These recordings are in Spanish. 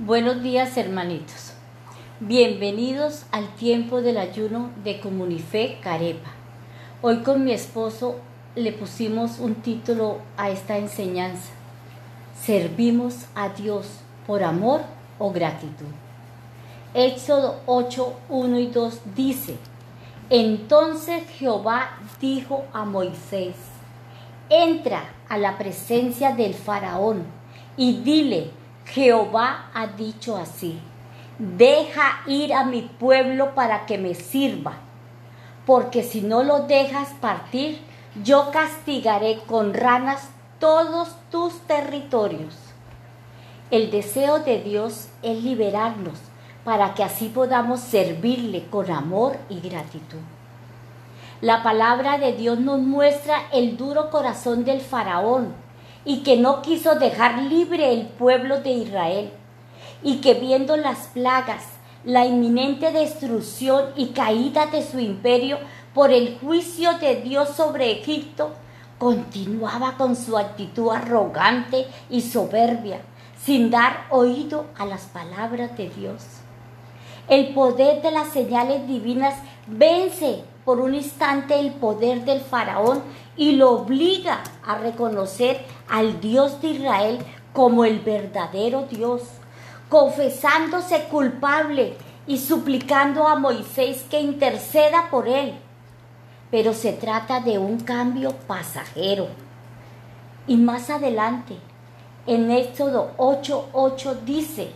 Buenos días hermanitos. Bienvenidos al tiempo del ayuno de Comunife Carepa. Hoy con mi esposo le pusimos un título a esta enseñanza. ¿Servimos a Dios por amor o gratitud? Éxodo 8, 1 y 2 dice, Entonces Jehová dijo a Moisés, entra a la presencia del faraón y dile, Jehová ha dicho así, deja ir a mi pueblo para que me sirva, porque si no lo dejas partir, yo castigaré con ranas todos tus territorios. El deseo de Dios es liberarnos para que así podamos servirle con amor y gratitud. La palabra de Dios nos muestra el duro corazón del faraón y que no quiso dejar libre el pueblo de Israel y que viendo las plagas, la inminente destrucción y caída de su imperio por el juicio de Dios sobre Egipto, continuaba con su actitud arrogante y soberbia, sin dar oído a las palabras de Dios. El poder de las señales divinas vence por un instante el poder del faraón y lo obliga a reconocer al Dios de Israel como el verdadero Dios, confesándose culpable y suplicando a Moisés que interceda por él. Pero se trata de un cambio pasajero. Y más adelante, en Éxodo 8:8 dice,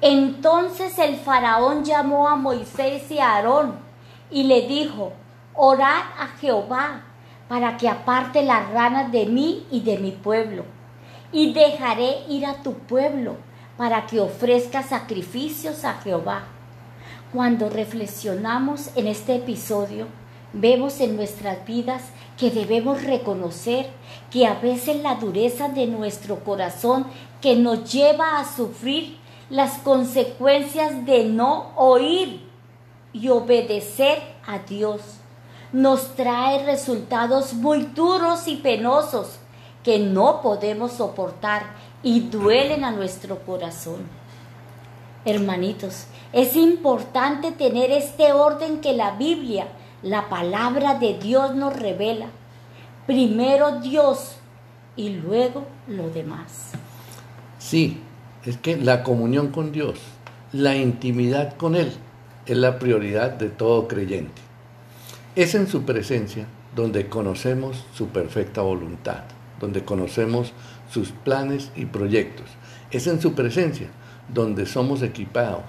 entonces el faraón llamó a Moisés y a Aarón y le dijo, orad a Jehová para que aparte las ranas de mí y de mi pueblo, y dejaré ir a tu pueblo para que ofrezca sacrificios a Jehová. Cuando reflexionamos en este episodio, vemos en nuestras vidas que debemos reconocer que a veces la dureza de nuestro corazón que nos lleva a sufrir las consecuencias de no oír y obedecer a Dios nos trae resultados muy duros y penosos que no podemos soportar y duelen a nuestro corazón. Hermanitos, es importante tener este orden que la Biblia, la palabra de Dios nos revela. Primero Dios y luego lo demás. Sí, es que la comunión con Dios, la intimidad con Él, es la prioridad de todo creyente. Es en su presencia donde conocemos su perfecta voluntad, donde conocemos sus planes y proyectos. Es en su presencia donde somos equipados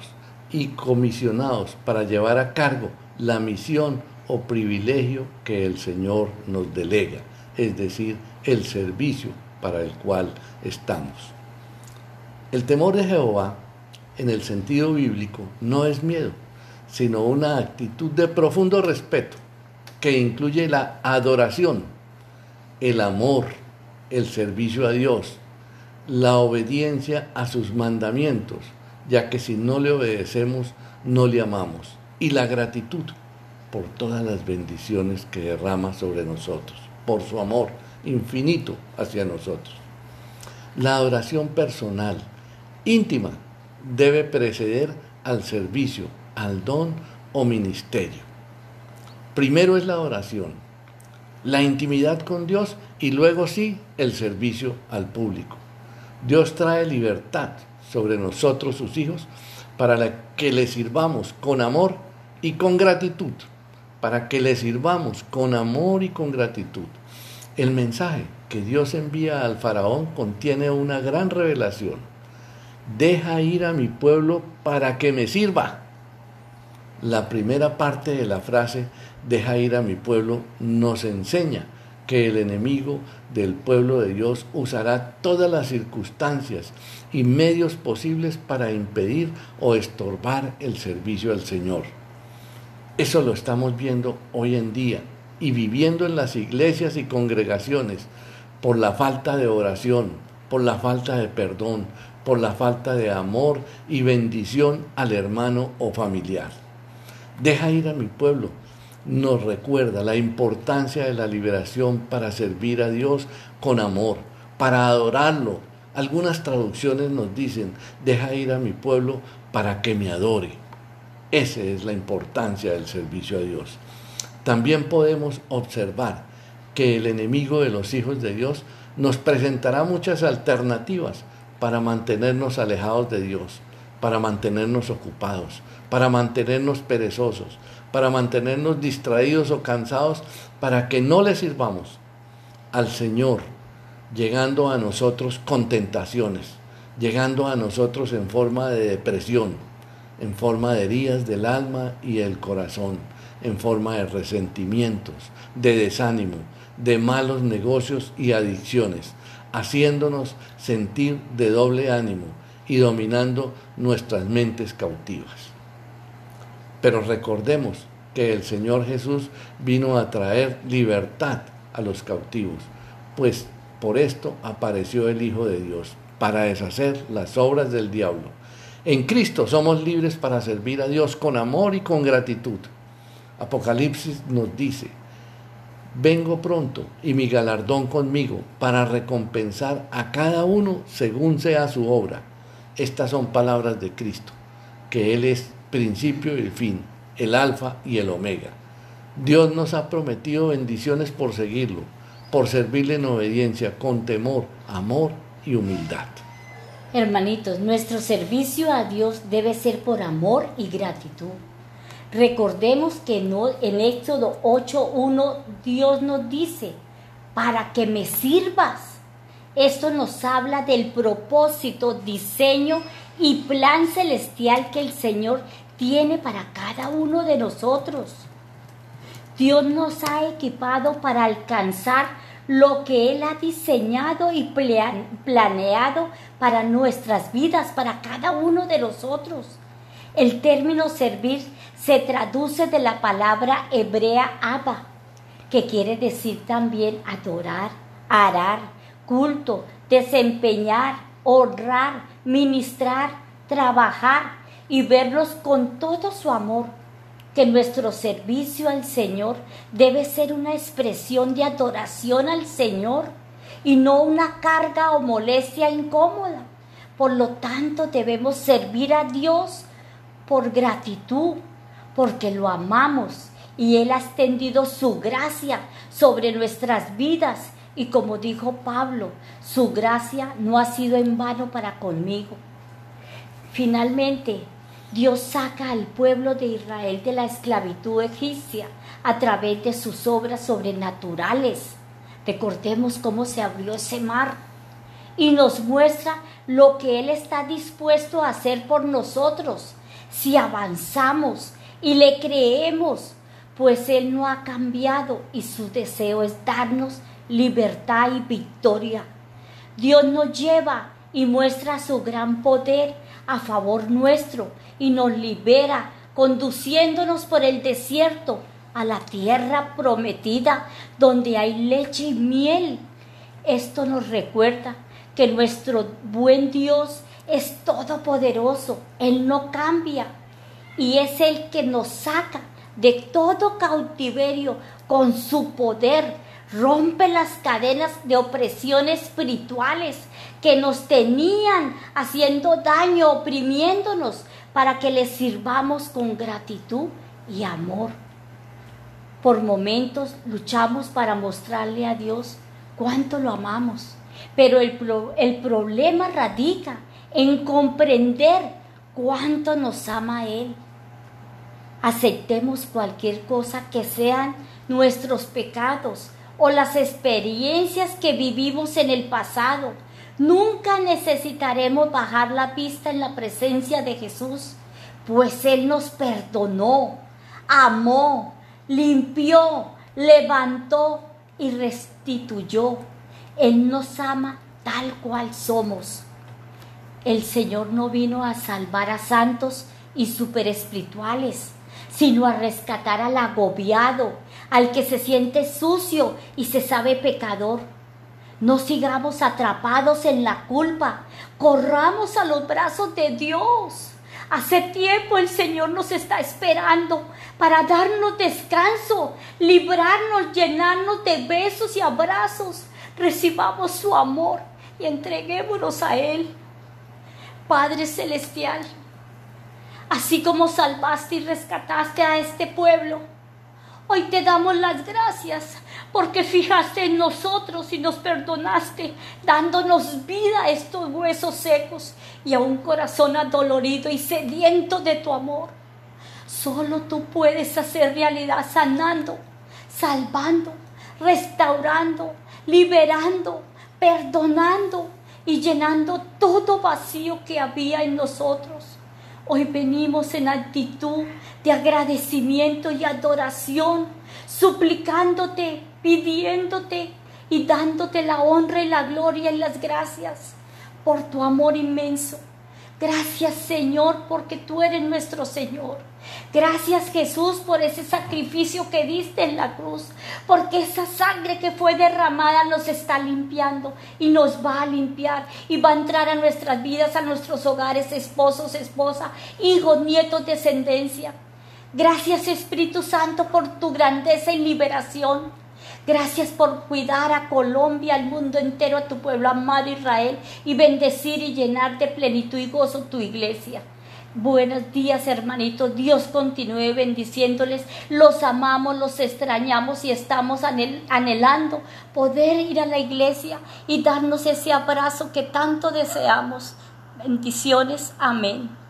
y comisionados para llevar a cargo la misión o privilegio que el Señor nos delega, es decir, el servicio para el cual estamos. El temor de Jehová, en el sentido bíblico, no es miedo, sino una actitud de profundo respeto que incluye la adoración, el amor, el servicio a Dios, la obediencia a sus mandamientos, ya que si no le obedecemos, no le amamos, y la gratitud por todas las bendiciones que derrama sobre nosotros, por su amor infinito hacia nosotros. La adoración personal, íntima, debe preceder al servicio al don o ministerio. Primero es la oración, la intimidad con Dios y luego sí el servicio al público. Dios trae libertad sobre nosotros, sus hijos, para que le sirvamos con amor y con gratitud, para que le sirvamos con amor y con gratitud. El mensaje que Dios envía al faraón contiene una gran revelación. Deja ir a mi pueblo para que me sirva. La primera parte de la frase, deja ir a mi pueblo, nos enseña que el enemigo del pueblo de Dios usará todas las circunstancias y medios posibles para impedir o estorbar el servicio al Señor. Eso lo estamos viendo hoy en día y viviendo en las iglesias y congregaciones por la falta de oración, por la falta de perdón, por la falta de amor y bendición al hermano o familiar. Deja ir a mi pueblo. Nos recuerda la importancia de la liberación para servir a Dios con amor, para adorarlo Algunas traducciones nos dicen, deja ir a mi pueblo para que me adore. Esa es la importancia del servicio a Dios. También podemos observar que el enemigo de los hijos de Dios nos presentará muchas alternativas para mantenernos alejados de Dios, para mantenernos ocupados, para mantenernos perezosos, para mantenernos distraídos o cansados, para que no le sirvamos al Señor, llegando a nosotros con tentaciones, llegando a nosotros en forma de depresión, en forma de heridas del alma y el corazón, en forma de resentimientos, de desánimo, de malos negocios y adicciones, haciéndonos sentir de doble ánimo y dominando nuestras mentes cautivas. Pero recordemos que el Señor Jesús vino a traer libertad a los cautivos, pues por esto apareció el Hijo de Dios, para deshacer las obras del diablo. En Cristo somos libres para servir a Dios con amor y con gratitud. Apocalipsis nos dice, vengo pronto y mi galardón conmigo para recompensar a cada uno según sea su obra. Estas son palabras de Cristo, que Él es principio y fin, el alfa y el omega. Dios nos ha prometido bendiciones por seguirlo, por servirle en obediencia, con temor, amor y humildad. Hermanitos, nuestro servicio a Dios debe ser por amor y gratitud. Recordemos que en Éxodo 8.1 Dios nos dice, para que me sirvas. Esto nos habla del propósito, diseño y plan celestial que el Señor tiene para cada uno de nosotros. Dios nos ha equipado para alcanzar lo que Él ha diseñado y planeado para nuestras vidas, para cada uno de nosotros. El término servir se traduce de la palabra hebrea Abba, que quiere decir también adorar, arar, culto, desempeñar, honrar, ministrar, trabajar y verlos con todo su amor. Que nuestro servicio al Señor debe ser una expresión de adoración al Señor y no una carga o molestia incómoda. Por lo tanto, debemos servir a Dios por gratitud, porque lo amamos y Él ha extendido su gracia sobre nuestras vidas. Y como dijo Pablo, su gracia no ha sido en vano para conmigo. Finalmente, Dios saca al pueblo de Israel de la esclavitud egipcia a través de sus obras sobrenaturales. Recordemos cómo se abrió ese mar y nos muestra lo que Él está dispuesto a hacer por nosotros si avanzamos y le creemos, pues Él no ha cambiado y su deseo es darnos libertad y victoria. Dios nos lleva y muestra su gran poder a favor nuestro y nos libera conduciéndonos por el desierto a la tierra prometida donde hay leche y miel. Esto nos recuerda que nuestro buen Dios es todopoderoso, Él no cambia y es el que nos saca de todo cautiverio con su poder, rompe las cadenas de opresión espirituales que nos tenían haciendo daño, oprimiéndonos, para que les sirvamos con gratitud y amor. Por momentos luchamos para mostrarle a Dios cuánto lo amamos, pero el, el problema radica en comprender cuánto nos ama Él. Aceptemos cualquier cosa que sean nuestros pecados o las experiencias que vivimos en el pasado. Nunca necesitaremos bajar la vista en la presencia de Jesús, pues Él nos perdonó, amó, limpió, levantó y restituyó. Él nos ama tal cual somos. El Señor no vino a salvar a santos y superespirituales, sino a rescatar al agobiado, al que se siente sucio y se sabe pecador. No sigamos atrapados en la culpa, corramos a los brazos de Dios. Hace tiempo el Señor nos está esperando para darnos descanso, librarnos, llenarnos de besos y abrazos. Recibamos su amor y entreguémonos a Él. Padre Celestial, así como salvaste y rescataste a este pueblo, hoy te damos las gracias porque fijaste en nosotros y nos perdonaste, dándonos vida a estos huesos secos y a un corazón adolorido y sediento de tu amor. Solo tú puedes hacer realidad sanando, salvando, restaurando, liberando, perdonando y llenando todo vacío que había en nosotros. Hoy venimos en actitud de agradecimiento y adoración, suplicándote, pidiéndote y dándote la honra y la gloria y las gracias por tu amor inmenso. Gracias Señor porque tú eres nuestro Señor. Gracias Jesús por ese sacrificio que diste en la cruz, porque esa sangre que fue derramada nos está limpiando y nos va a limpiar y va a entrar a nuestras vidas, a nuestros hogares, esposos, esposa, hijos, nietos, descendencia. Gracias Espíritu Santo por tu grandeza y liberación. Gracias por cuidar a Colombia, al mundo entero, a tu pueblo amado Israel y bendecir y llenar de plenitud y gozo tu iglesia. Buenos días, hermanitos. Dios continúe bendiciéndoles. Los amamos, los extrañamos y estamos anhelando poder ir a la iglesia y darnos ese abrazo que tanto deseamos. Bendiciones. Amén.